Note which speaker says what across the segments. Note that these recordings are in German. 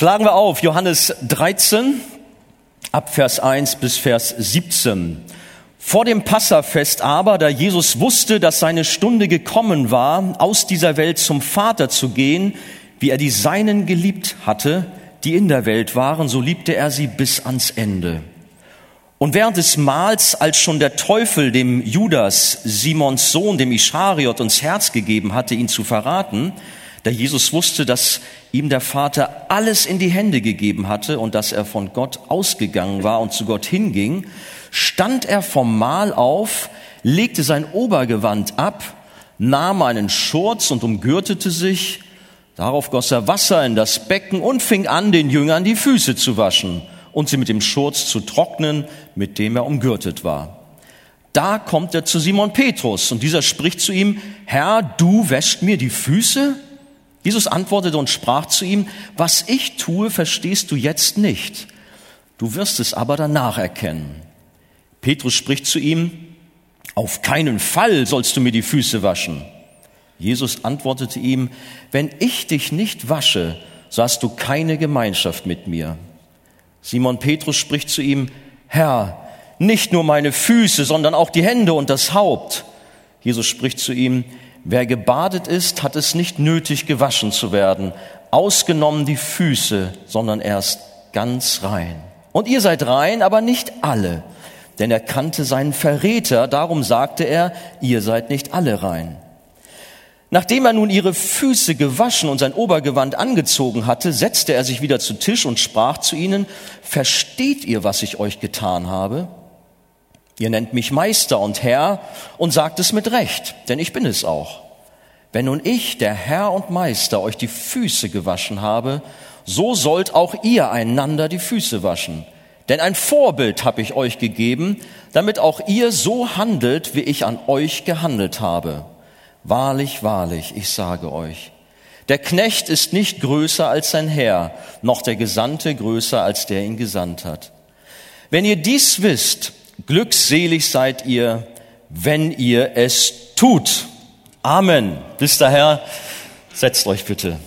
Speaker 1: Schlagen wir auf Johannes 13 ab Vers 1 bis Vers 17. Vor dem Passafest aber, da Jesus wusste, dass seine Stunde gekommen war, aus dieser Welt zum Vater zu gehen, wie er die Seinen geliebt hatte, die in der Welt waren, so liebte er sie bis ans Ende. Und während des Mahls, als schon der Teufel dem Judas, Simons Sohn, dem Ischariot, uns Herz gegeben hatte, ihn zu verraten, da Jesus wusste, dass ihm der Vater alles in die Hände gegeben hatte und dass er von Gott ausgegangen war und zu Gott hinging, stand er vom Mahl auf, legte sein Obergewand ab, nahm einen Schurz und umgürtete sich, darauf goss er Wasser in das Becken und fing an, den Jüngern die Füße zu waschen und sie mit dem Schurz zu trocknen, mit dem er umgürtet war. Da kommt er zu Simon Petrus und dieser spricht zu ihm, Herr, du wäscht mir die Füße? Jesus antwortete und sprach zu ihm, was ich tue, verstehst du jetzt nicht. Du wirst es aber danach erkennen. Petrus spricht zu ihm, auf keinen Fall sollst du mir die Füße waschen. Jesus antwortete ihm, wenn ich dich nicht wasche, so hast du keine Gemeinschaft mit mir. Simon Petrus spricht zu ihm, Herr, nicht nur meine Füße, sondern auch die Hände und das Haupt. Jesus spricht zu ihm, Wer gebadet ist, hat es nicht nötig, gewaschen zu werden, ausgenommen die Füße, sondern erst ganz rein. Und ihr seid rein, aber nicht alle, denn er kannte seinen Verräter, darum sagte er, ihr seid nicht alle rein. Nachdem er nun ihre Füße gewaschen und sein Obergewand angezogen hatte, setzte er sich wieder zu Tisch und sprach zu ihnen, versteht ihr, was ich euch getan habe? Ihr nennt mich Meister und Herr und sagt es mit Recht, denn ich bin es auch. Wenn nun ich, der Herr und Meister, euch die Füße gewaschen habe, so sollt auch ihr einander die Füße waschen. Denn ein Vorbild habe ich euch gegeben, damit auch ihr so handelt, wie ich an euch gehandelt habe. Wahrlich, wahrlich, ich sage euch, der Knecht ist nicht größer als sein Herr, noch der Gesandte größer als der ihn gesandt hat. Wenn ihr dies wisst, Glückselig seid ihr, wenn ihr es tut. Amen. Bis daher, setzt euch bitte.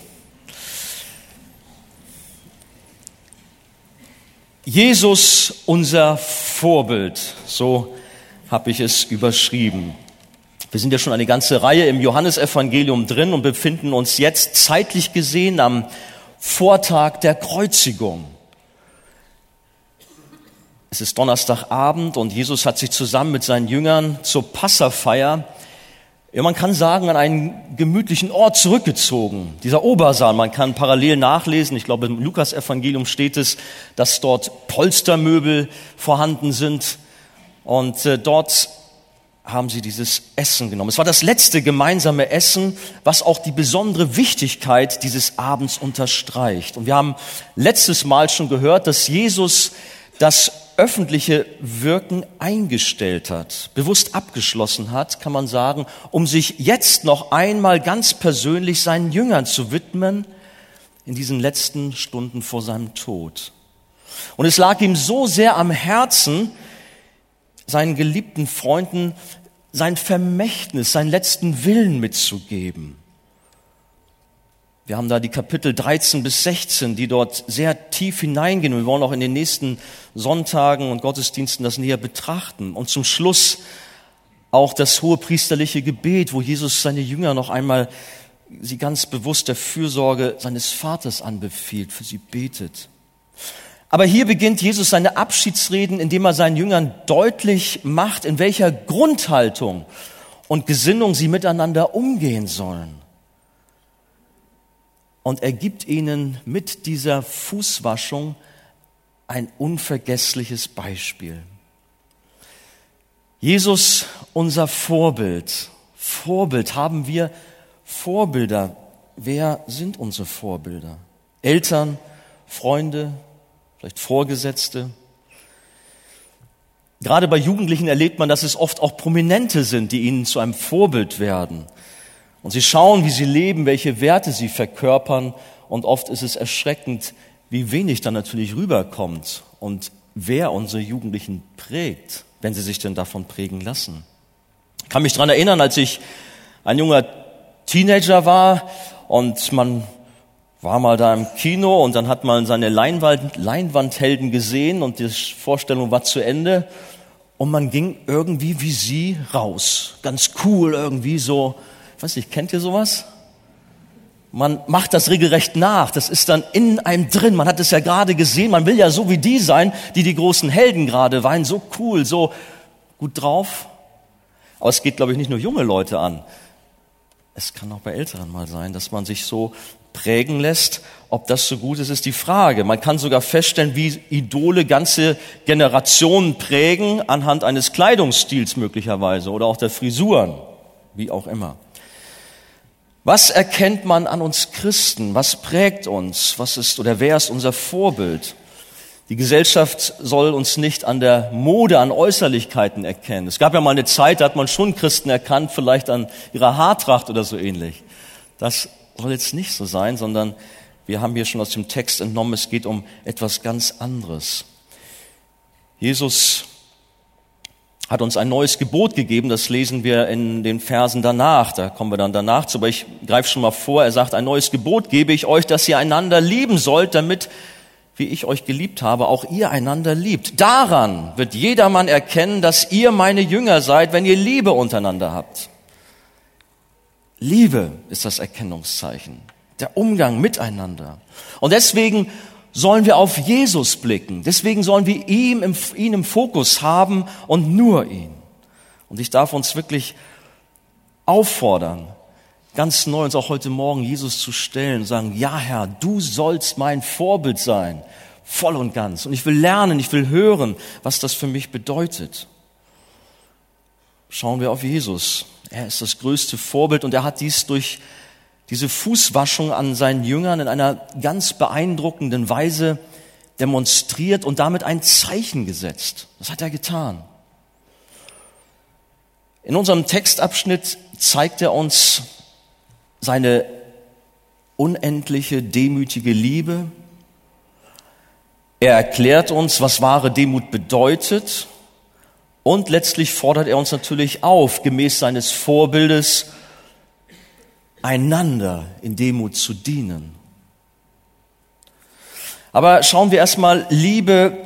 Speaker 1: Jesus, unser Vorbild, so habe ich es überschrieben. Wir sind ja schon eine ganze Reihe im Johannesevangelium drin und befinden uns jetzt zeitlich gesehen am Vortag der Kreuzigung. Es ist Donnerstagabend und Jesus hat sich zusammen mit seinen Jüngern zur Passafeier, ja, man kann sagen, an einen gemütlichen Ort zurückgezogen. Dieser Obersaal, man kann parallel nachlesen, ich glaube im Lukas-Evangelium steht es, dass dort Polstermöbel vorhanden sind und äh, dort haben sie dieses Essen genommen. Es war das letzte gemeinsame Essen, was auch die besondere Wichtigkeit dieses Abends unterstreicht. Und wir haben letztes Mal schon gehört, dass Jesus das öffentliche Wirken eingestellt hat, bewusst abgeschlossen hat, kann man sagen, um sich jetzt noch einmal ganz persönlich seinen Jüngern zu widmen in diesen letzten Stunden vor seinem Tod. Und es lag ihm so sehr am Herzen, seinen geliebten Freunden sein Vermächtnis, seinen letzten Willen mitzugeben. Wir haben da die Kapitel 13 bis 16, die dort sehr tief hineingehen. Wir wollen auch in den nächsten Sonntagen und Gottesdiensten das näher betrachten. Und zum Schluss auch das hohe priesterliche Gebet, wo Jesus seine Jünger noch einmal sie ganz bewusst der Fürsorge seines Vaters anbefiehlt, für sie betet. Aber hier beginnt Jesus seine Abschiedsreden, indem er seinen Jüngern deutlich macht, in welcher Grundhaltung und Gesinnung sie miteinander umgehen sollen und er gibt ihnen mit dieser Fußwaschung ein unvergessliches Beispiel. Jesus, unser Vorbild. Vorbild, haben wir Vorbilder? Wer sind unsere Vorbilder? Eltern, Freunde, vielleicht Vorgesetzte? Gerade bei Jugendlichen erlebt man, dass es oft auch Prominente sind, die ihnen zu einem Vorbild werden. Und sie schauen, wie sie leben, welche Werte sie verkörpern. Und oft ist es erschreckend, wie wenig dann natürlich rüberkommt und wer unsere Jugendlichen prägt, wenn sie sich denn davon prägen lassen. Ich kann mich dran erinnern, als ich ein junger Teenager war und man war mal da im Kino und dann hat man seine Leinwand, Leinwandhelden gesehen und die Vorstellung war zu Ende und man ging irgendwie wie sie raus. Ganz cool irgendwie so. Weiß nicht, kennt ihr sowas? Man macht das regelrecht nach. Das ist dann in einem drin. Man hat es ja gerade gesehen. Man will ja so wie die sein, die die großen Helden gerade waren. So cool, so gut drauf. Aber es geht, glaube ich, nicht nur junge Leute an. Es kann auch bei Älteren mal sein, dass man sich so prägen lässt. Ob das so gut ist, ist die Frage. Man kann sogar feststellen, wie Idole ganze Generationen prägen anhand eines Kleidungsstils möglicherweise oder auch der Frisuren, wie auch immer. Was erkennt man an uns Christen? Was prägt uns? Was ist oder wer ist unser Vorbild? Die Gesellschaft soll uns nicht an der Mode, an Äußerlichkeiten erkennen. Es gab ja mal eine Zeit, da hat man schon Christen erkannt, vielleicht an ihrer Haartracht oder so ähnlich. Das soll jetzt nicht so sein, sondern wir haben hier schon aus dem Text entnommen, es geht um etwas ganz anderes. Jesus hat uns ein neues Gebot gegeben, das lesen wir in den Versen danach, da kommen wir dann danach zu, aber ich greife schon mal vor, er sagt, ein neues Gebot gebe ich euch, dass ihr einander lieben sollt, damit, wie ich euch geliebt habe, auch ihr einander liebt. Daran wird jedermann erkennen, dass ihr meine Jünger seid, wenn ihr Liebe untereinander habt. Liebe ist das Erkennungszeichen, der Umgang miteinander. Und deswegen sollen wir auf Jesus blicken. Deswegen sollen wir ihn im, ihn im Fokus haben und nur ihn. Und ich darf uns wirklich auffordern, ganz neu uns auch heute Morgen Jesus zu stellen und sagen, ja Herr, du sollst mein Vorbild sein, voll und ganz. Und ich will lernen, ich will hören, was das für mich bedeutet. Schauen wir auf Jesus. Er ist das größte Vorbild und er hat dies durch diese Fußwaschung an seinen Jüngern in einer ganz beeindruckenden Weise demonstriert und damit ein Zeichen gesetzt. Das hat er getan. In unserem Textabschnitt zeigt er uns seine unendliche, demütige Liebe. Er erklärt uns, was wahre Demut bedeutet und letztlich fordert er uns natürlich auf, gemäß seines Vorbildes, einander in Demut zu dienen. Aber schauen wir erstmal, Liebe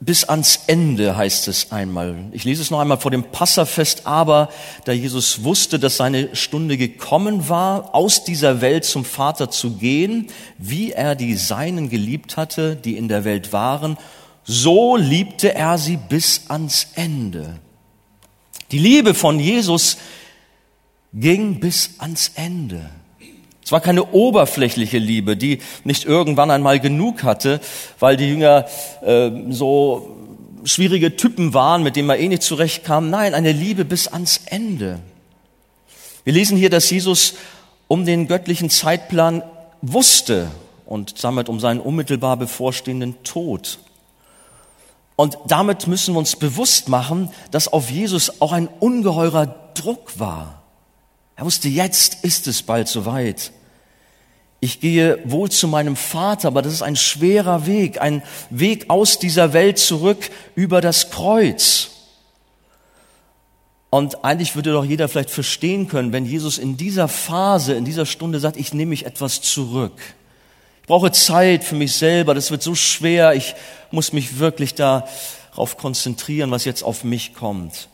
Speaker 1: bis ans Ende heißt es einmal. Ich lese es noch einmal vor dem Passafest, aber da Jesus wusste, dass seine Stunde gekommen war, aus dieser Welt zum Vater zu gehen, wie er die Seinen geliebt hatte, die in der Welt waren, so liebte er sie bis ans Ende. Die Liebe von Jesus ging bis ans Ende. Es war keine oberflächliche Liebe, die nicht irgendwann einmal genug hatte, weil die Jünger äh, so schwierige Typen waren, mit denen man eh nicht zurechtkam. Nein, eine Liebe bis ans Ende. Wir lesen hier, dass Jesus um den göttlichen Zeitplan wusste und damit um seinen unmittelbar bevorstehenden Tod. Und damit müssen wir uns bewusst machen, dass auf Jesus auch ein ungeheurer Druck war. Er wusste, jetzt ist es bald soweit. Ich gehe wohl zu meinem Vater, aber das ist ein schwerer Weg, ein Weg aus dieser Welt zurück über das Kreuz. Und eigentlich würde doch jeder vielleicht verstehen können, wenn Jesus in dieser Phase, in dieser Stunde sagt, ich nehme mich etwas zurück brauche Zeit für mich selber, das wird so schwer, ich muss mich wirklich darauf konzentrieren, was jetzt auf mich kommt.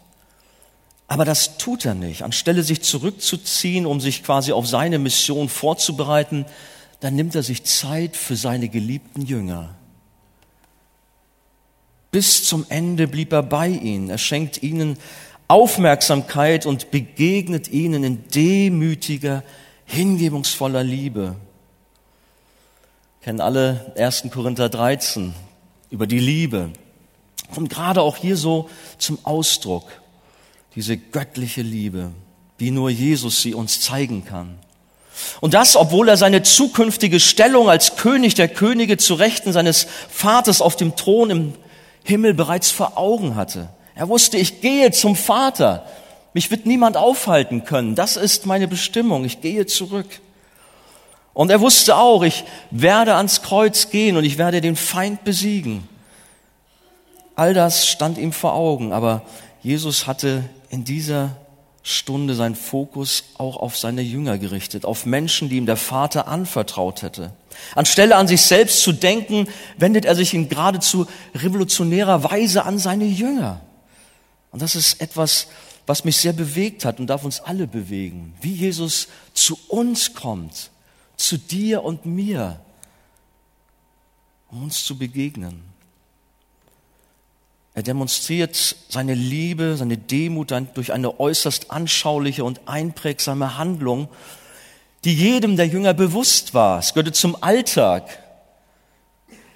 Speaker 1: Aber das tut er nicht. Anstelle sich zurückzuziehen, um sich quasi auf seine Mission vorzubereiten, dann nimmt er sich Zeit für seine geliebten Jünger. Bis zum Ende blieb er bei ihnen. Er schenkt ihnen Aufmerksamkeit und begegnet ihnen in demütiger, hingebungsvoller Liebe kennen alle 1. Korinther 13 über die Liebe. Kommt gerade auch hier so zum Ausdruck, diese göttliche Liebe, wie nur Jesus sie uns zeigen kann. Und das, obwohl er seine zukünftige Stellung als König der Könige zu Rechten seines Vaters auf dem Thron im Himmel bereits vor Augen hatte. Er wusste, ich gehe zum Vater. Mich wird niemand aufhalten können. Das ist meine Bestimmung. Ich gehe zurück. Und er wusste auch, ich werde ans Kreuz gehen und ich werde den Feind besiegen. All das stand ihm vor Augen, aber Jesus hatte in dieser Stunde seinen Fokus auch auf seine Jünger gerichtet, auf Menschen, die ihm der Vater anvertraut hätte. Anstelle an sich selbst zu denken, wendet er sich in geradezu revolutionärer Weise an seine Jünger. Und das ist etwas, was mich sehr bewegt hat und darf uns alle bewegen. Wie Jesus zu uns kommt, zu dir und mir, um uns zu begegnen. Er demonstriert seine Liebe, seine Demut durch eine äußerst anschauliche und einprägsame Handlung, die jedem der Jünger bewusst war. Es gehörte zum Alltag,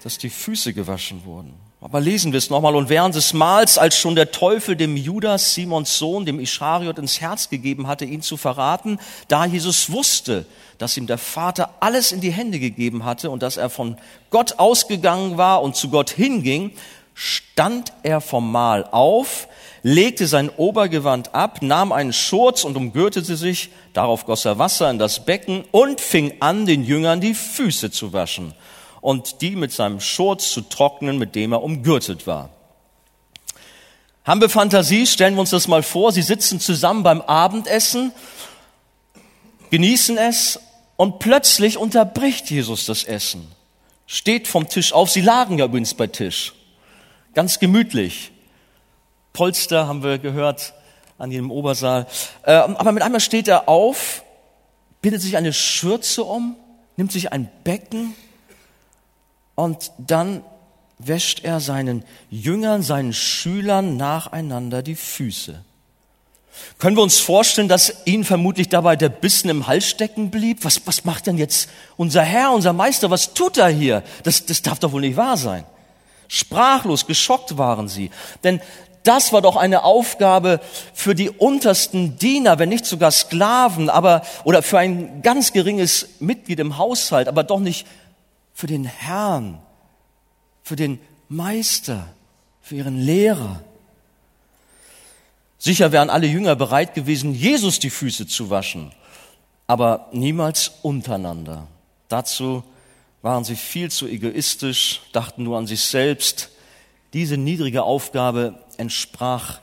Speaker 1: dass die Füße gewaschen wurden. Aber lesen wir es nochmal. Und während des Mahls, als schon der Teufel dem Judas, Simons Sohn, dem Ischariot ins Herz gegeben hatte, ihn zu verraten, da Jesus wusste, dass ihm der Vater alles in die Hände gegeben hatte und dass er von Gott ausgegangen war und zu Gott hinging, stand er vom Mahl auf, legte sein Obergewand ab, nahm einen Schurz und umgürtete sich, darauf goss er Wasser in das Becken und fing an, den Jüngern die Füße zu waschen und die mit seinem Schurz zu trocknen, mit dem er umgürtet war. Haben wir Fantasie? Stellen wir uns das mal vor. Sie sitzen zusammen beim Abendessen, genießen es und plötzlich unterbricht Jesus das Essen, steht vom Tisch auf. Sie lagen ja übrigens bei Tisch ganz gemütlich. Polster haben wir gehört an jedem Obersaal. Äh, aber mit einmal steht er auf, bindet sich eine Schürze um, nimmt sich ein Becken und dann wäscht er seinen Jüngern, seinen Schülern nacheinander die Füße. Können wir uns vorstellen, dass ihnen vermutlich dabei der Bissen im Hals stecken blieb? Was, was macht denn jetzt unser Herr, unser Meister? Was tut er hier? Das, das darf doch wohl nicht wahr sein. Sprachlos, geschockt waren sie. Denn das war doch eine Aufgabe für die untersten Diener, wenn nicht sogar Sklaven, aber, oder für ein ganz geringes Mitglied im Haushalt, aber doch nicht für den Herrn, für den Meister, für ihren Lehrer. Sicher wären alle Jünger bereit gewesen, Jesus die Füße zu waschen, aber niemals untereinander. Dazu waren sie viel zu egoistisch, dachten nur an sich selbst. Diese niedrige Aufgabe entsprach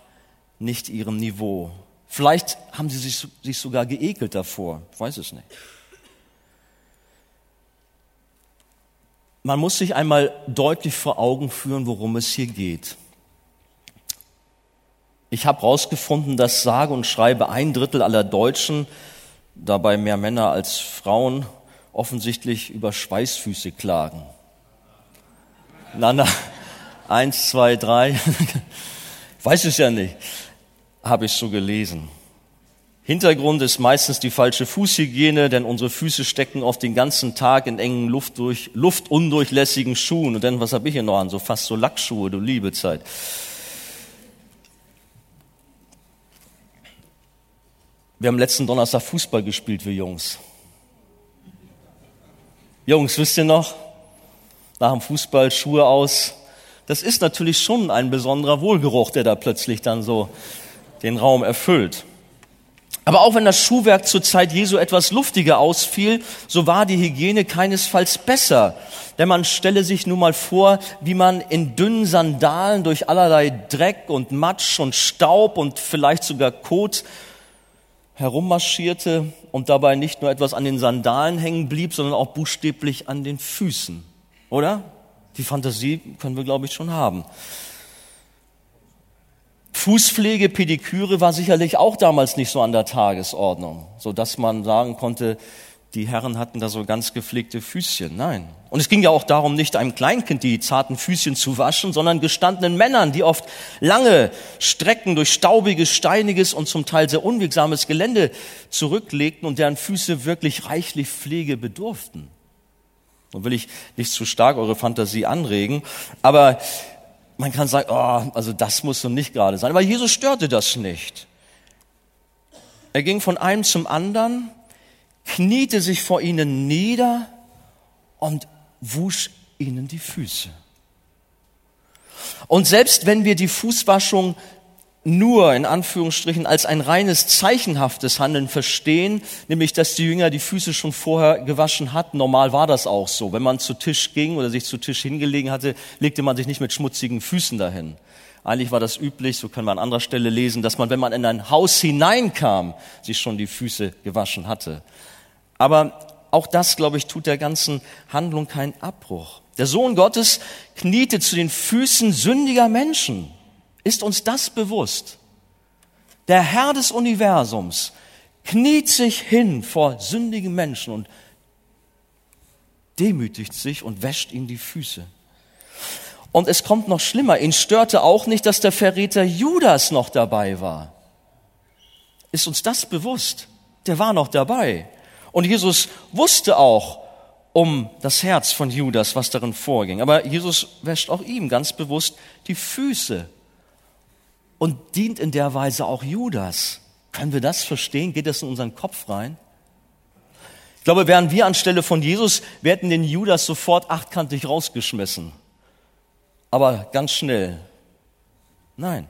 Speaker 1: nicht ihrem Niveau. Vielleicht haben sie sich, sich sogar geekelt davor, ich weiß es nicht. Man muss sich einmal deutlich vor Augen führen, worum es hier geht. Ich habe herausgefunden, dass sage und schreibe ein Drittel aller Deutschen, dabei mehr Männer als Frauen, offensichtlich über Schweißfüße klagen. Na, na, eins, zwei, drei. Weiß es ja nicht. Habe ich so gelesen. Hintergrund ist meistens die falsche Fußhygiene, denn unsere Füße stecken oft den ganzen Tag in engen, luftdurch, luftundurchlässigen Schuhen. Und dann, was habe ich hier noch an? So fast so Lackschuhe, du liebe Zeit. Wir haben letzten Donnerstag Fußball gespielt, wir Jungs. Jungs, wisst ihr noch? Nach dem Fußball Schuhe aus. Das ist natürlich schon ein besonderer Wohlgeruch, der da plötzlich dann so den Raum erfüllt. Aber auch wenn das Schuhwerk zur Zeit Jesu etwas luftiger ausfiel, so war die Hygiene keinesfalls besser. Denn man stelle sich nun mal vor, wie man in dünnen Sandalen durch allerlei Dreck und Matsch und Staub und vielleicht sogar Kot herummarschierte und dabei nicht nur etwas an den Sandalen hängen blieb, sondern auch buchstäblich an den Füßen. Oder? Die Fantasie können wir, glaube ich, schon haben. Fußpflege, Pediküre war sicherlich auch damals nicht so an der Tagesordnung, so dass man sagen konnte, die Herren hatten da so ganz gepflegte Füßchen. Nein. Und es ging ja auch darum, nicht einem Kleinkind die zarten Füßchen zu waschen, sondern gestandenen Männern, die oft lange Strecken durch staubiges, steiniges und zum Teil sehr unwegsames Gelände zurücklegten und deren Füße wirklich reichlich Pflege bedurften. Nun will ich nicht zu stark eure Fantasie anregen, aber man kann sagen, oh, also das muss so nicht gerade sein. Aber Jesus störte das nicht. Er ging von einem zum anderen kniete sich vor ihnen nieder und wusch ihnen die Füße. Und selbst wenn wir die Fußwaschung nur in Anführungsstrichen als ein reines zeichenhaftes Handeln verstehen, nämlich dass die Jünger die Füße schon vorher gewaschen hatten. Normal war das auch so. Wenn man zu Tisch ging oder sich zu Tisch hingelegen hatte, legte man sich nicht mit schmutzigen Füßen dahin. Eigentlich war das üblich, so können wir an anderer Stelle lesen, dass man, wenn man in ein Haus hineinkam, sich schon die Füße gewaschen hatte. Aber auch das, glaube ich, tut der ganzen Handlung keinen Abbruch. Der Sohn Gottes kniete zu den Füßen sündiger Menschen. Ist uns das bewusst? Der Herr des Universums kniet sich hin vor sündigen Menschen und demütigt sich und wäscht ihm die Füße. Und es kommt noch schlimmer. Ihn störte auch nicht, dass der Verräter Judas noch dabei war. Ist uns das bewusst? Der war noch dabei. Und Jesus wusste auch um das Herz von Judas, was darin vorging. Aber Jesus wäscht auch ihm ganz bewusst die Füße und dient in der Weise auch Judas. Können wir das verstehen? Geht das in unseren Kopf rein? Ich glaube, wären wir anstelle von Jesus, wir hätten den Judas sofort achtkantig rausgeschmissen. Aber ganz schnell. Nein,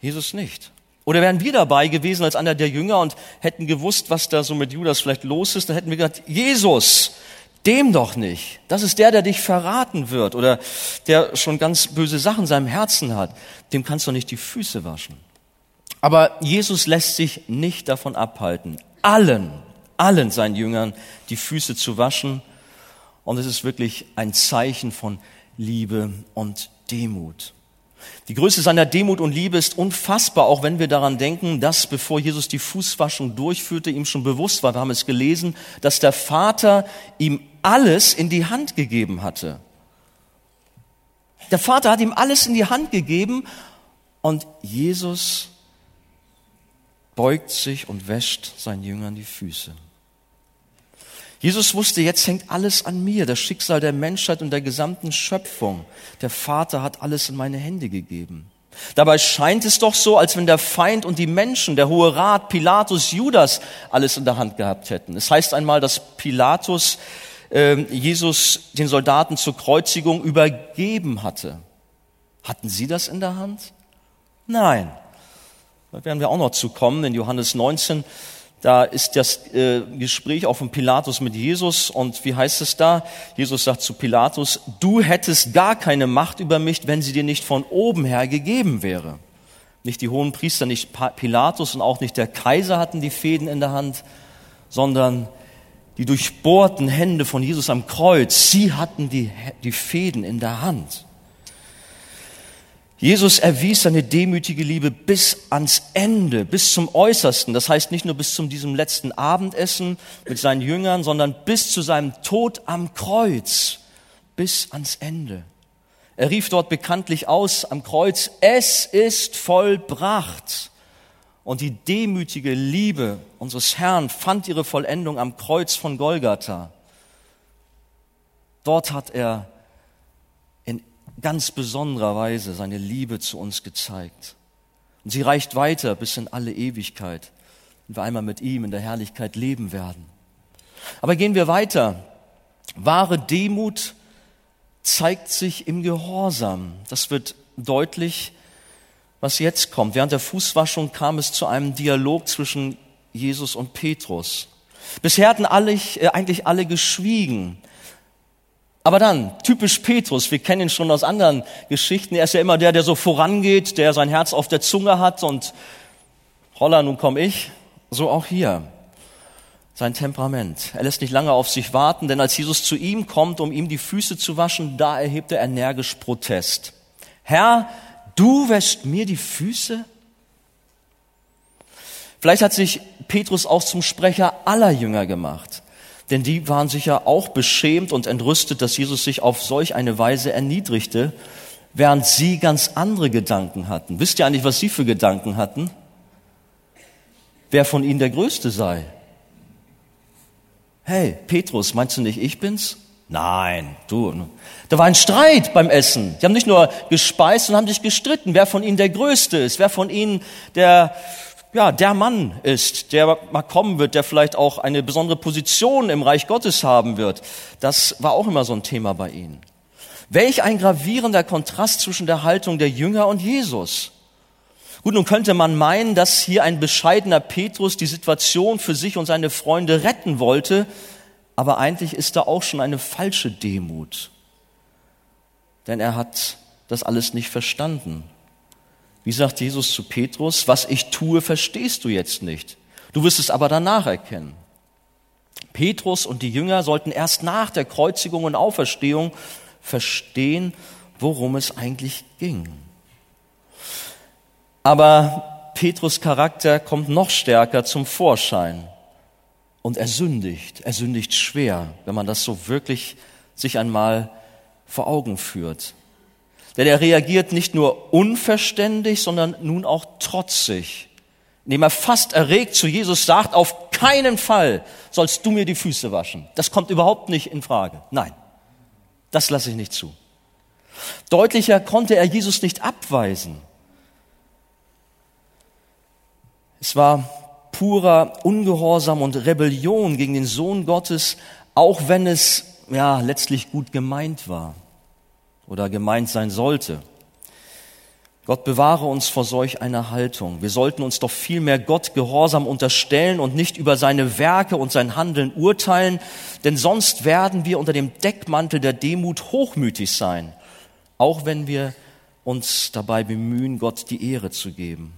Speaker 1: Jesus nicht. Oder wären wir dabei gewesen als einer der Jünger und hätten gewusst, was da so mit Judas vielleicht los ist, dann hätten wir gesagt, Jesus, dem doch nicht. Das ist der, der dich verraten wird oder der schon ganz böse Sachen in seinem Herzen hat. Dem kannst du nicht die Füße waschen. Aber Jesus lässt sich nicht davon abhalten, allen, allen seinen Jüngern die Füße zu waschen. Und es ist wirklich ein Zeichen von Liebe und Demut. Die Größe seiner Demut und Liebe ist unfassbar, auch wenn wir daran denken, dass bevor Jesus die Fußwaschung durchführte, ihm schon bewusst war, wir haben es gelesen, dass der Vater ihm alles in die Hand gegeben hatte. Der Vater hat ihm alles in die Hand gegeben und Jesus beugt sich und wäscht seinen Jüngern die Füße. Jesus wusste, jetzt hängt alles an mir, das Schicksal der Menschheit und der gesamten Schöpfung. Der Vater hat alles in meine Hände gegeben. Dabei scheint es doch so, als wenn der Feind und die Menschen, der Hohe Rat, Pilatus, Judas alles in der Hand gehabt hätten. Es heißt einmal, dass Pilatus äh, Jesus den Soldaten zur Kreuzigung übergeben hatte. Hatten sie das in der Hand? Nein. Da werden wir auch noch zu kommen in Johannes 19 da ist das äh, Gespräch auch von Pilatus mit Jesus und wie heißt es da? Jesus sagt zu Pilatus, du hättest gar keine Macht über mich, wenn sie dir nicht von oben her gegeben wäre. Nicht die hohen Priester, nicht Pilatus und auch nicht der Kaiser hatten die Fäden in der Hand, sondern die durchbohrten Hände von Jesus am Kreuz, sie hatten die, die Fäden in der Hand. Jesus erwies seine demütige Liebe bis ans Ende, bis zum Äußersten. Das heißt nicht nur bis zum diesem letzten Abendessen mit seinen Jüngern, sondern bis zu seinem Tod am Kreuz, bis ans Ende. Er rief dort bekanntlich aus am Kreuz, es ist vollbracht. Und die demütige Liebe unseres Herrn fand ihre Vollendung am Kreuz von Golgatha. Dort hat er ganz besonderer Weise seine Liebe zu uns gezeigt. Und sie reicht weiter bis in alle Ewigkeit, wenn wir einmal mit ihm in der Herrlichkeit leben werden. Aber gehen wir weiter. Wahre Demut zeigt sich im Gehorsam. Das wird deutlich, was jetzt kommt. Während der Fußwaschung kam es zu einem Dialog zwischen Jesus und Petrus. Bisher hatten alle, äh, eigentlich alle geschwiegen. Aber dann, typisch Petrus, wir kennen ihn schon aus anderen Geschichten, er ist ja immer der, der so vorangeht, der sein Herz auf der Zunge hat und holla, nun komm ich, so auch hier. Sein Temperament. Er lässt nicht lange auf sich warten, denn als Jesus zu ihm kommt, um ihm die Füße zu waschen, da erhebt er energisch Protest. Herr, du wäschst mir die Füße? Vielleicht hat sich Petrus auch zum Sprecher aller Jünger gemacht. Denn die waren sicher auch beschämt und entrüstet, dass Jesus sich auf solch eine Weise erniedrigte, während sie ganz andere Gedanken hatten. Wisst ihr eigentlich, was sie für Gedanken hatten? Wer von ihnen der Größte sei? Hey, Petrus, meinst du nicht, ich bin's? Nein, du. Da war ein Streit beim Essen. Die haben nicht nur gespeist und haben sich gestritten, wer von ihnen der Größte ist, wer von ihnen der ja, der Mann ist, der mal kommen wird, der vielleicht auch eine besondere Position im Reich Gottes haben wird. Das war auch immer so ein Thema bei ihnen. Welch ein gravierender Kontrast zwischen der Haltung der Jünger und Jesus. Gut, nun könnte man meinen, dass hier ein bescheidener Petrus die Situation für sich und seine Freunde retten wollte, aber eigentlich ist da auch schon eine falsche Demut. Denn er hat das alles nicht verstanden. Wie sagt Jesus zu Petrus, was ich tue, verstehst du jetzt nicht. Du wirst es aber danach erkennen. Petrus und die Jünger sollten erst nach der Kreuzigung und Auferstehung verstehen, worum es eigentlich ging. Aber Petrus Charakter kommt noch stärker zum Vorschein und er sündigt. Er sündigt schwer, wenn man das so wirklich sich einmal vor Augen führt. Denn er reagiert nicht nur unverständlich, sondern nun auch trotzig, indem er fast erregt zu Jesus sagt, auf keinen Fall sollst du mir die Füße waschen. Das kommt überhaupt nicht in Frage. Nein, das lasse ich nicht zu. Deutlicher konnte er Jesus nicht abweisen. Es war purer Ungehorsam und Rebellion gegen den Sohn Gottes, auch wenn es ja letztlich gut gemeint war oder gemeint sein sollte. Gott bewahre uns vor solch einer Haltung. Wir sollten uns doch vielmehr Gott gehorsam unterstellen und nicht über seine Werke und sein Handeln urteilen, denn sonst werden wir unter dem Deckmantel der Demut hochmütig sein, auch wenn wir uns dabei bemühen, Gott die Ehre zu geben.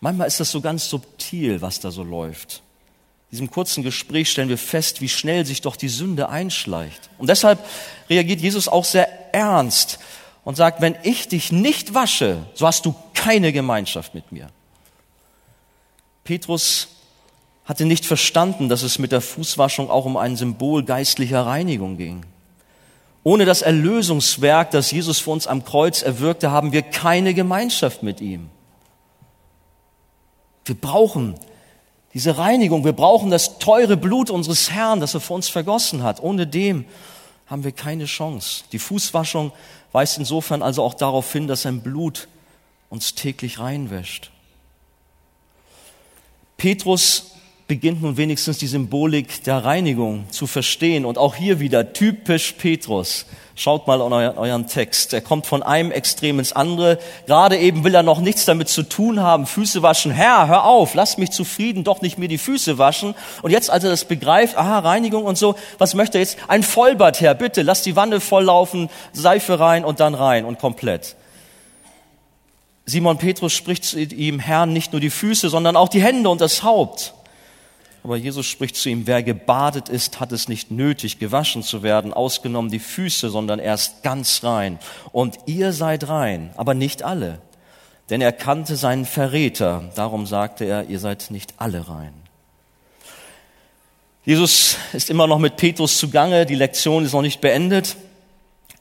Speaker 1: Manchmal ist das so ganz subtil, was da so läuft. Diesem kurzen Gespräch stellen wir fest, wie schnell sich doch die Sünde einschleicht. Und deshalb reagiert Jesus auch sehr ernst und sagt, wenn ich dich nicht wasche, so hast du keine Gemeinschaft mit mir. Petrus hatte nicht verstanden, dass es mit der Fußwaschung auch um ein Symbol geistlicher Reinigung ging. Ohne das Erlösungswerk, das Jesus für uns am Kreuz erwirkte, haben wir keine Gemeinschaft mit ihm. Wir brauchen diese Reinigung, wir brauchen das teure Blut unseres Herrn, das er für uns vergossen hat. Ohne dem haben wir keine Chance. Die Fußwaschung weist insofern also auch darauf hin, dass sein Blut uns täglich reinwäscht. Petrus beginnt nun wenigstens die Symbolik der Reinigung zu verstehen. Und auch hier wieder typisch Petrus. Schaut mal an euren Text. Er kommt von einem Extrem ins andere. Gerade eben will er noch nichts damit zu tun haben. Füße waschen. Herr, hör auf, lass mich zufrieden doch nicht mir die Füße waschen. Und jetzt, als er das begreift, aha, Reinigung und so, was möchte er jetzt? Ein Vollbad, Herr, bitte, lass die Wanne volllaufen, Seife rein und dann rein und komplett. Simon Petrus spricht zu ihm, Herr, nicht nur die Füße, sondern auch die Hände und das Haupt. Aber Jesus spricht zu ihm, wer gebadet ist, hat es nicht nötig, gewaschen zu werden, ausgenommen die Füße, sondern er ist ganz rein. Und ihr seid rein, aber nicht alle. Denn er kannte seinen Verräter, darum sagte er, ihr seid nicht alle rein. Jesus ist immer noch mit Petrus zugange, die Lektion ist noch nicht beendet.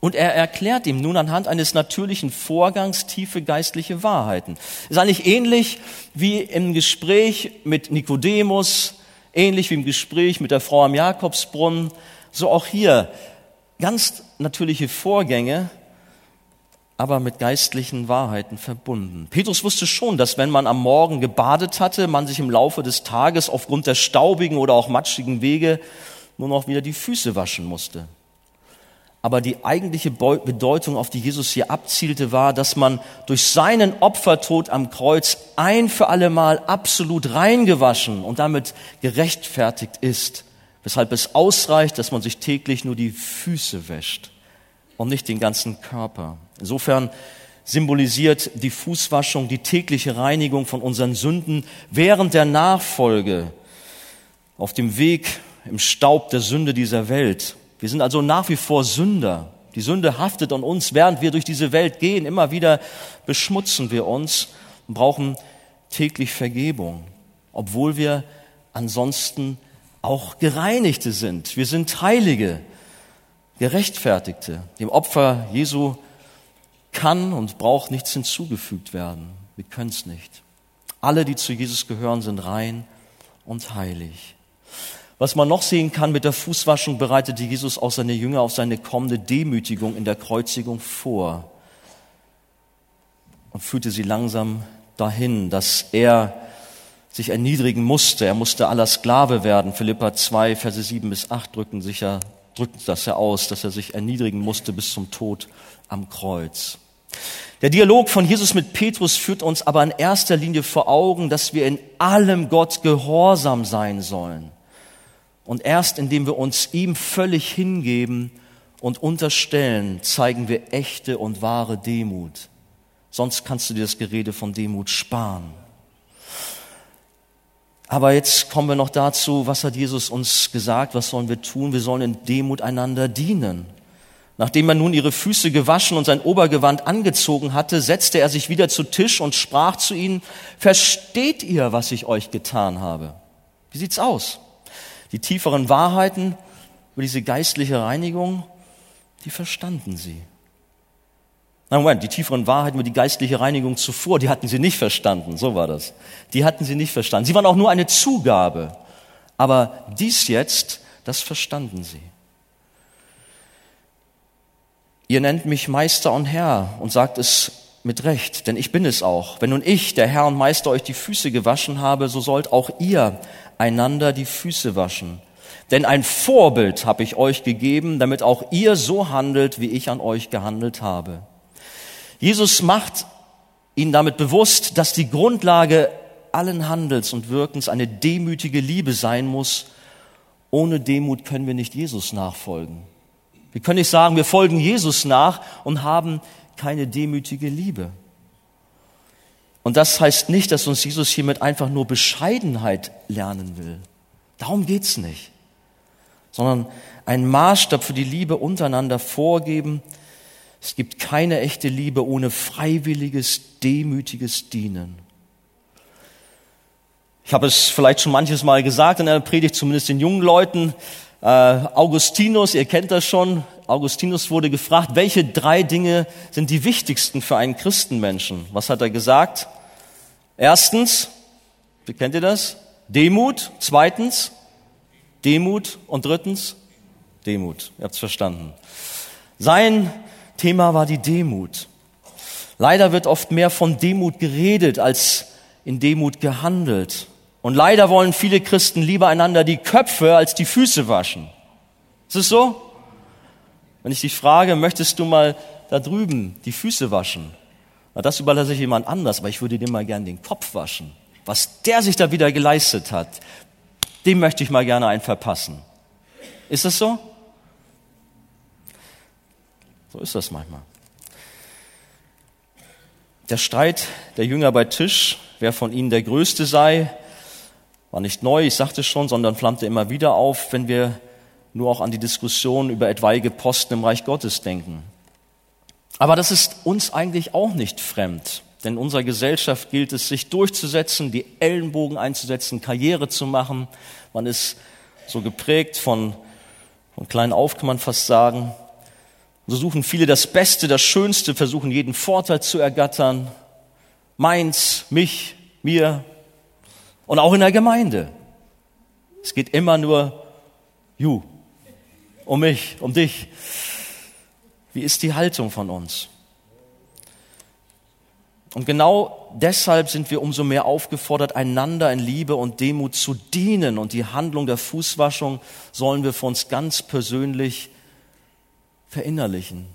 Speaker 1: Und er erklärt ihm nun anhand eines natürlichen Vorgangs tiefe geistliche Wahrheiten. Ist eigentlich ähnlich wie im Gespräch mit Nikodemus, Ähnlich wie im Gespräch mit der Frau am Jakobsbrunnen, so auch hier ganz natürliche Vorgänge, aber mit geistlichen Wahrheiten verbunden. Petrus wusste schon, dass wenn man am Morgen gebadet hatte, man sich im Laufe des Tages aufgrund der staubigen oder auch matschigen Wege nur noch wieder die Füße waschen musste. Aber die eigentliche Bedeutung, auf die Jesus hier abzielte, war, dass man durch seinen Opfertod am Kreuz ein für alle Mal absolut reingewaschen und damit gerechtfertigt ist. Weshalb es ausreicht, dass man sich täglich nur die Füße wäscht und nicht den ganzen Körper. Insofern symbolisiert die Fußwaschung die tägliche Reinigung von unseren Sünden während der Nachfolge auf dem Weg im Staub der Sünde dieser Welt wir sind also nach wie vor Sünder. Die Sünde haftet an uns, während wir durch diese Welt gehen. Immer wieder beschmutzen wir uns und brauchen täglich Vergebung, obwohl wir ansonsten auch Gereinigte sind. Wir sind Heilige, Gerechtfertigte. Dem Opfer Jesu kann und braucht nichts hinzugefügt werden. Wir können es nicht. Alle, die zu Jesus gehören, sind rein und heilig. Was man noch sehen kann, mit der Fußwaschung bereitete Jesus auch seine Jünger auf seine kommende Demütigung in der Kreuzigung vor und führte sie langsam dahin, dass er sich erniedrigen musste. Er musste aller Sklave werden. Philippa 2, Verse 7 bis 8 drücken sich ja, drücken das ja aus, dass er sich erniedrigen musste bis zum Tod am Kreuz. Der Dialog von Jesus mit Petrus führt uns aber in erster Linie vor Augen, dass wir in allem Gott gehorsam sein sollen. Und erst indem wir uns ihm völlig hingeben und unterstellen, zeigen wir echte und wahre Demut. Sonst kannst du dir das Gerede von Demut sparen. Aber jetzt kommen wir noch dazu, was hat Jesus uns gesagt, was sollen wir tun? Wir sollen in Demut einander dienen. Nachdem er nun ihre Füße gewaschen und sein Obergewand angezogen hatte, setzte er sich wieder zu Tisch und sprach zu ihnen, versteht ihr, was ich euch getan habe? Wie sieht's aus? Die tieferen Wahrheiten über diese geistliche Reinigung, die verstanden sie. Na Moment, die tieferen Wahrheiten über die geistliche Reinigung zuvor, die hatten sie nicht verstanden. So war das. Die hatten sie nicht verstanden. Sie waren auch nur eine Zugabe. Aber dies jetzt, das verstanden sie. Ihr nennt mich Meister und Herr und sagt es mit Recht, denn ich bin es auch. Wenn nun ich, der Herr und Meister, euch die Füße gewaschen habe, so sollt auch ihr einander die Füße waschen. Denn ein Vorbild habe ich euch gegeben, damit auch ihr so handelt, wie ich an euch gehandelt habe. Jesus macht ihnen damit bewusst, dass die Grundlage allen Handels und Wirkens eine demütige Liebe sein muss. Ohne Demut können wir nicht Jesus nachfolgen. Wir können nicht sagen, wir folgen Jesus nach und haben keine demütige Liebe. Und das heißt nicht, dass uns Jesus hiermit einfach nur Bescheidenheit lernen will. Darum geht's nicht. Sondern einen Maßstab für die Liebe untereinander vorgeben, es gibt keine echte Liebe ohne freiwilliges, demütiges Dienen. Ich habe es vielleicht schon manches Mal gesagt in der Predigt, zumindest den jungen Leuten. Äh, Augustinus, ihr kennt das schon. Augustinus wurde gefragt, welche drei Dinge sind die wichtigsten für einen Christenmenschen? Was hat er gesagt? Erstens, wie kennt ihr das? Demut. Zweitens, Demut. Und drittens, Demut. Ihr habt es verstanden. Sein Thema war die Demut. Leider wird oft mehr von Demut geredet als in Demut gehandelt. Und leider wollen viele Christen lieber einander die Köpfe als die Füße waschen. Ist es so? Wenn ich dich frage, möchtest du mal da drüben die Füße waschen? Na, das überlasse ich jemand anders, aber ich würde dir mal gern den Kopf waschen. Was der sich da wieder geleistet hat, dem möchte ich mal gerne einen verpassen. Ist das so? So ist das manchmal. Der Streit der Jünger bei Tisch, wer von ihnen der Größte sei, war nicht neu, ich sagte schon, sondern flammte immer wieder auf, wenn wir nur auch an die Diskussion über etwaige Posten im Reich Gottes denken. Aber das ist uns eigentlich auch nicht fremd. Denn in unserer Gesellschaft gilt es, sich durchzusetzen, die Ellenbogen einzusetzen, Karriere zu machen. Man ist so geprägt von, von klein auf, kann man fast sagen. So suchen viele das Beste, das Schönste, versuchen jeden Vorteil zu ergattern. Meins, mich, mir und auch in der Gemeinde. Es geht immer nur you, um mich, um dich. Wie ist die Haltung von uns? Und genau deshalb sind wir umso mehr aufgefordert, einander in Liebe und Demut zu dienen. Und die Handlung der Fußwaschung sollen wir für uns ganz persönlich verinnerlichen,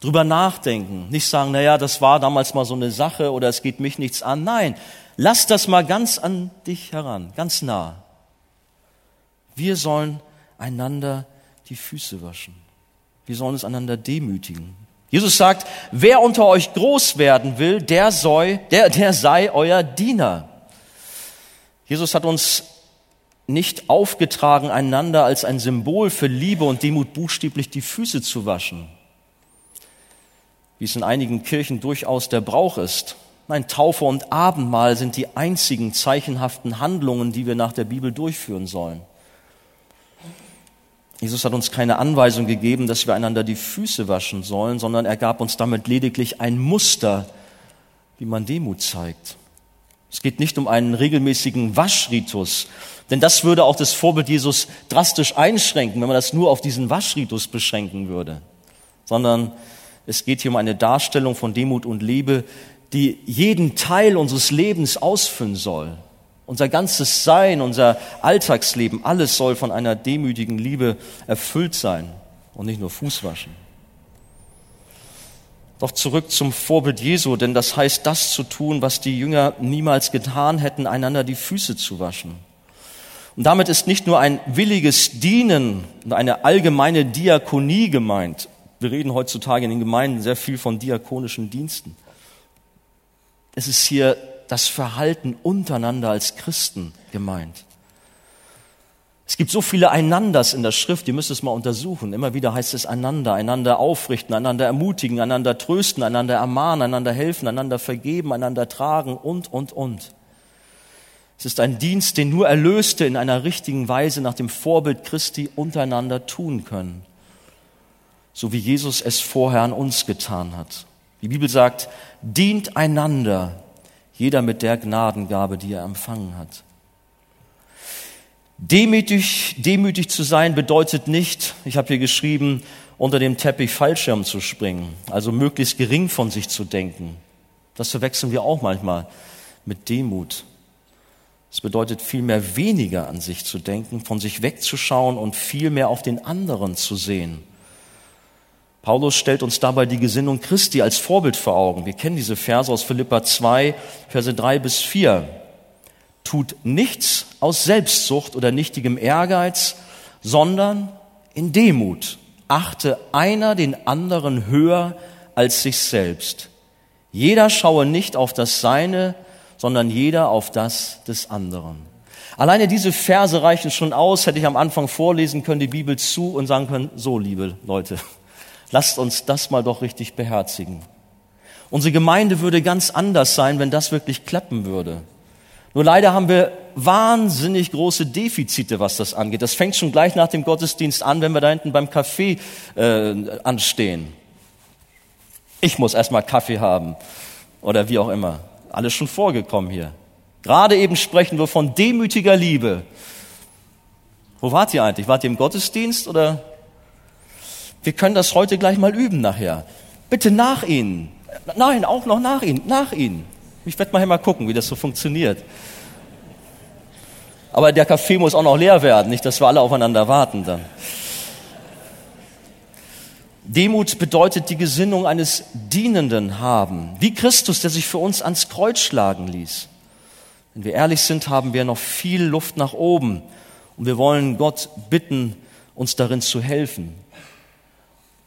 Speaker 1: drüber nachdenken, nicht sagen, naja, das war damals mal so eine Sache oder es geht mich nichts an. Nein, lass das mal ganz an dich heran, ganz nah. Wir sollen einander die Füße waschen. Wir sollen es einander demütigen. Jesus sagt, wer unter euch groß werden will, der, soll, der, der sei euer Diener. Jesus hat uns nicht aufgetragen, einander als ein Symbol für Liebe und Demut buchstäblich die Füße zu waschen, wie es in einigen Kirchen durchaus der Brauch ist. Nein, Taufe und Abendmahl sind die einzigen zeichenhaften Handlungen, die wir nach der Bibel durchführen sollen. Jesus hat uns keine Anweisung gegeben, dass wir einander die Füße waschen sollen, sondern er gab uns damit lediglich ein Muster, wie man Demut zeigt. Es geht nicht um einen regelmäßigen Waschritus, denn das würde auch das Vorbild Jesus drastisch einschränken, wenn man das nur auf diesen Waschritus beschränken würde, sondern es geht hier um eine Darstellung von Demut und Liebe, die jeden Teil unseres Lebens ausfüllen soll. Unser ganzes Sein, unser Alltagsleben, alles soll von einer demütigen Liebe erfüllt sein und nicht nur Fußwaschen. Doch zurück zum Vorbild Jesu, denn das heißt, das zu tun, was die Jünger niemals getan hätten, einander die Füße zu waschen. Und damit ist nicht nur ein williges Dienen und eine allgemeine Diakonie gemeint. Wir reden heutzutage in den Gemeinden sehr viel von diakonischen Diensten. Es ist hier das Verhalten untereinander als Christen gemeint. Es gibt so viele Einanders in der Schrift, ihr müsst es mal untersuchen. Immer wieder heißt es einander, einander aufrichten, einander ermutigen, einander trösten, einander ermahnen, einander helfen, einander vergeben, einander tragen und, und, und. Es ist ein Dienst, den nur Erlöste in einer richtigen Weise nach dem Vorbild Christi untereinander tun können. So wie Jesus es vorher an uns getan hat. Die Bibel sagt, dient einander, jeder mit der Gnadengabe, die er empfangen hat. Demütig, demütig zu sein bedeutet nicht, ich habe hier geschrieben, unter dem Teppich Fallschirm zu springen, also möglichst gering von sich zu denken. Das verwechseln wir auch manchmal mit Demut. Es bedeutet vielmehr weniger an sich zu denken, von sich wegzuschauen und viel mehr auf den anderen zu sehen. Paulus stellt uns dabei die Gesinnung Christi als Vorbild vor Augen. Wir kennen diese Verse aus Philippa 2, Verse 3 bis 4. Tut nichts aus Selbstsucht oder nichtigem Ehrgeiz, sondern in Demut achte einer den anderen höher als sich selbst. Jeder schaue nicht auf das Seine, sondern jeder auf das des anderen. Alleine diese Verse reichen schon aus, hätte ich am Anfang vorlesen können, die Bibel zu und sagen können, so liebe Leute, lasst uns das mal doch richtig beherzigen. Unsere Gemeinde würde ganz anders sein, wenn das wirklich klappen würde. Nur leider haben wir wahnsinnig große Defizite, was das angeht. Das fängt schon gleich nach dem Gottesdienst an, wenn wir da hinten beim Kaffee äh, anstehen. Ich muss erstmal Kaffee haben oder wie auch immer. Alles schon vorgekommen hier. Gerade eben sprechen wir von demütiger Liebe. Wo wart ihr eigentlich? Wart ihr im Gottesdienst oder? Wir können das heute gleich mal üben nachher. Bitte nach Ihnen. Nein, auch noch nach Ihnen, nach Ihnen. Ich werde mal, mal gucken, wie das so funktioniert. Aber der Kaffee muss auch noch leer werden, nicht, dass wir alle aufeinander warten dann. Demut bedeutet die Gesinnung eines Dienenden haben, wie Christus, der sich für uns ans Kreuz schlagen ließ. Wenn wir ehrlich sind, haben wir noch viel Luft nach oben und wir wollen Gott bitten, uns darin zu helfen.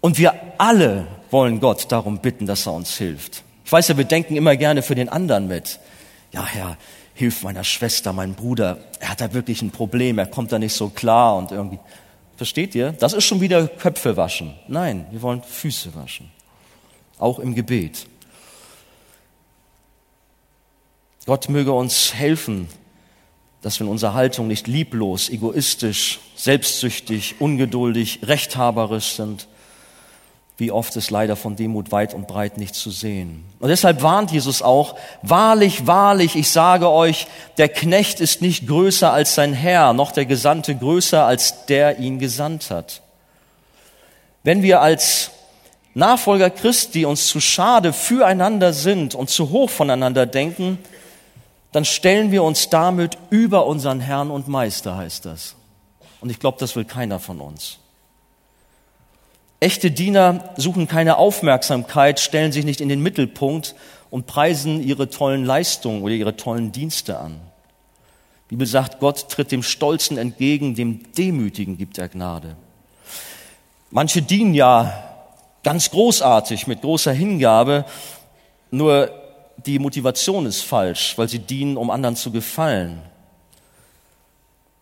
Speaker 1: Und wir alle wollen Gott darum bitten, dass er uns hilft. Ich weiß ja, wir denken immer gerne für den anderen mit. Ja, Herr, hilf meiner Schwester, meinem Bruder. Er hat da wirklich ein Problem, er kommt da nicht so klar und irgendwie. Versteht ihr? Das ist schon wieder Köpfe waschen. Nein, wir wollen Füße waschen. Auch im Gebet. Gott möge uns helfen, dass wir in unserer Haltung nicht lieblos, egoistisch, selbstsüchtig, ungeduldig, rechthaberisch sind, wie oft ist leider von Demut weit und breit nicht zu sehen. Und deshalb warnt Jesus auch, wahrlich, wahrlich, ich sage euch, der Knecht ist nicht größer als sein Herr, noch der Gesandte größer als der ihn gesandt hat. Wenn wir als Nachfolger Christi uns zu schade füreinander sind und zu hoch voneinander denken, dann stellen wir uns damit über unseren Herrn und Meister, heißt das. Und ich glaube, das will keiner von uns. Echte Diener suchen keine Aufmerksamkeit, stellen sich nicht in den Mittelpunkt und preisen ihre tollen Leistungen oder ihre tollen Dienste an. Die Bibel sagt, Gott tritt dem Stolzen entgegen, dem Demütigen gibt er Gnade. Manche dienen ja ganz großartig, mit großer Hingabe, nur die Motivation ist falsch, weil sie dienen, um anderen zu gefallen.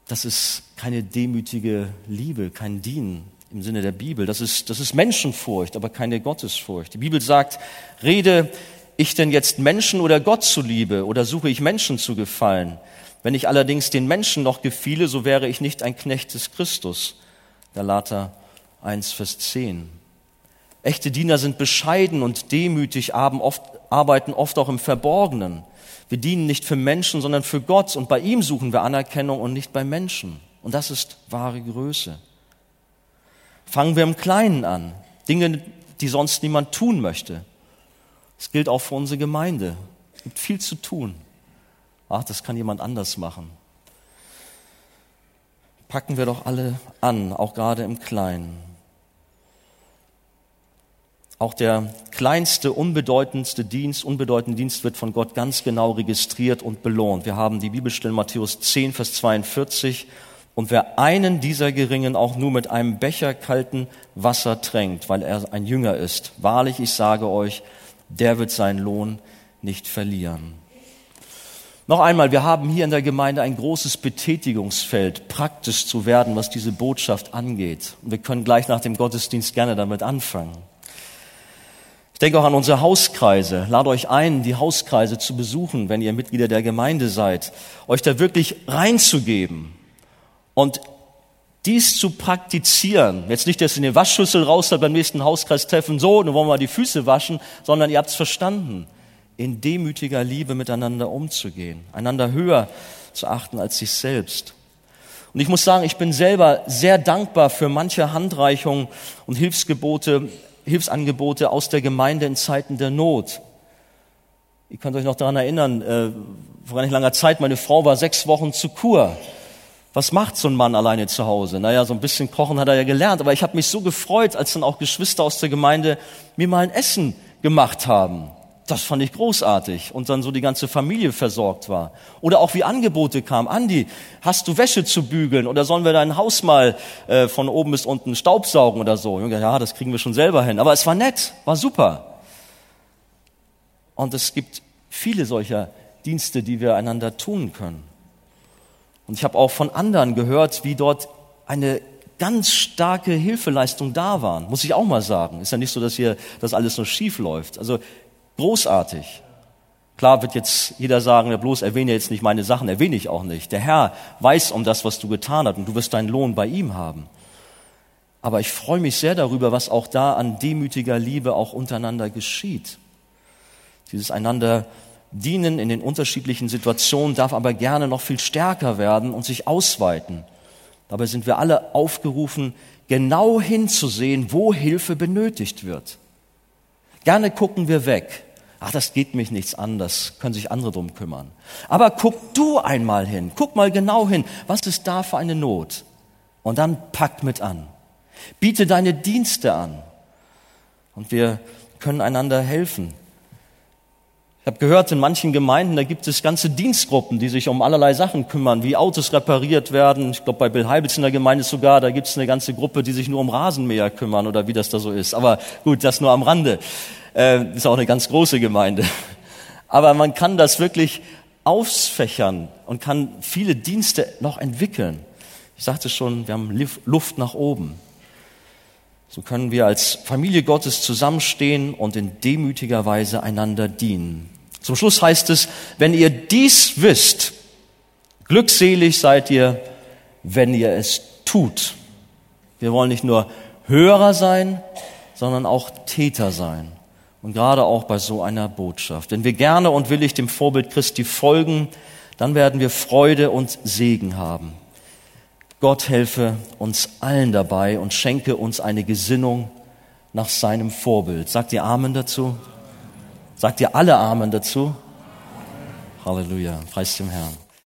Speaker 1: Das ist keine demütige Liebe, kein Dienen im Sinne der Bibel. Das ist, das ist Menschenfurcht, aber keine Gottesfurcht. Die Bibel sagt, rede ich denn jetzt Menschen oder Gott zuliebe oder suche ich Menschen zu gefallen? Wenn ich allerdings den Menschen noch gefiele, so wäre ich nicht ein Knecht des Christus. Galater 1, Vers 10. Echte Diener sind bescheiden und demütig, arbeiten oft auch im Verborgenen. Wir dienen nicht für Menschen, sondern für Gott und bei ihm suchen wir Anerkennung und nicht bei Menschen. Und das ist wahre Größe. Fangen wir im Kleinen an. Dinge, die sonst niemand tun möchte. Das gilt auch für unsere Gemeinde. Es gibt viel zu tun. Ach, das kann jemand anders machen. Packen wir doch alle an, auch gerade im Kleinen. Auch der kleinste, unbedeutendste Dienst, unbedeutende Dienst wird von Gott ganz genau registriert und belohnt. Wir haben die Bibelstelle Matthäus 10, Vers 42 und wer einen dieser Geringen auch nur mit einem Becher kalten Wasser tränkt, weil er ein Jünger ist, wahrlich, ich sage euch, der wird seinen Lohn nicht verlieren. Noch einmal, wir haben hier in der Gemeinde ein großes Betätigungsfeld, praktisch zu werden, was diese Botschaft angeht. Und wir können gleich nach dem Gottesdienst gerne damit anfangen. Ich denke auch an unsere Hauskreise. Lade euch ein, die Hauskreise zu besuchen, wenn ihr Mitglieder der Gemeinde seid, euch da wirklich reinzugeben und dies zu praktizieren. Jetzt nicht, dass ihr eine Waschschüssel raus beim nächsten Hauskreistreffen, so, nun wollen wir die Füße waschen, sondern ihr habt es verstanden in demütiger Liebe miteinander umzugehen, einander höher zu achten als sich selbst. Und ich muss sagen, ich bin selber sehr dankbar für manche Handreichungen und Hilfsgebote, Hilfsangebote aus der Gemeinde in Zeiten der Not. Ihr könnt euch noch daran erinnern, äh, vor gar nicht langer Zeit, meine Frau war sechs Wochen zu Kur. Was macht so ein Mann alleine zu Hause? Naja, so ein bisschen kochen hat er ja gelernt, aber ich habe mich so gefreut, als dann auch Geschwister aus der Gemeinde mir mal ein Essen gemacht haben. Das fand ich großartig und dann so die ganze Familie versorgt war. Oder auch wie Angebote kamen. Andi, hast du Wäsche zu bügeln oder sollen wir dein Haus mal äh, von oben bis unten staubsaugen oder so? Ja, das kriegen wir schon selber hin. Aber es war nett, war super. Und es gibt viele solcher Dienste, die wir einander tun können. Und ich habe auch von anderen gehört, wie dort eine ganz starke Hilfeleistung da waren, muss ich auch mal sagen. Ist ja nicht so, dass hier das alles so schief läuft. Also Großartig. Klar wird jetzt jeder sagen, ja, bloß erwähne jetzt nicht meine Sachen, erwähne ich auch nicht. Der Herr weiß um das, was du getan hast und du wirst deinen Lohn bei ihm haben. Aber ich freue mich sehr darüber, was auch da an demütiger Liebe auch untereinander geschieht. Dieses einander dienen in den unterschiedlichen Situationen darf aber gerne noch viel stärker werden und sich ausweiten. Dabei sind wir alle aufgerufen, genau hinzusehen, wo Hilfe benötigt wird. Gerne gucken wir weg ach, das geht mich nichts an, das können sich andere drum kümmern. Aber guck du einmal hin, guck mal genau hin, was ist da für eine Not? Und dann pack mit an. Biete deine Dienste an. Und wir können einander helfen. Ich habe gehört, in manchen Gemeinden, da gibt es ganze Dienstgruppen, die sich um allerlei Sachen kümmern, wie Autos repariert werden. Ich glaube, bei Bill Heibels in der Gemeinde sogar, da gibt es eine ganze Gruppe, die sich nur um Rasenmäher kümmern oder wie das da so ist. Aber gut, das nur am Rande. Äh, ist auch eine ganz große Gemeinde. Aber man kann das wirklich ausfächern und kann viele Dienste noch entwickeln. Ich sagte schon, wir haben Luft nach oben. So können wir als Familie Gottes zusammenstehen und in demütiger Weise einander dienen. Zum Schluss heißt es, wenn ihr dies wisst, glückselig seid ihr, wenn ihr es tut. Wir wollen nicht nur Hörer sein, sondern auch Täter sein. Und gerade auch bei so einer Botschaft. Wenn wir gerne und willig dem Vorbild Christi folgen, dann werden wir Freude und Segen haben. Gott helfe uns allen dabei und schenke uns eine Gesinnung nach seinem Vorbild. Sagt ihr Amen dazu? Sagt ihr alle Amen dazu? Halleluja. Preis dem Herrn.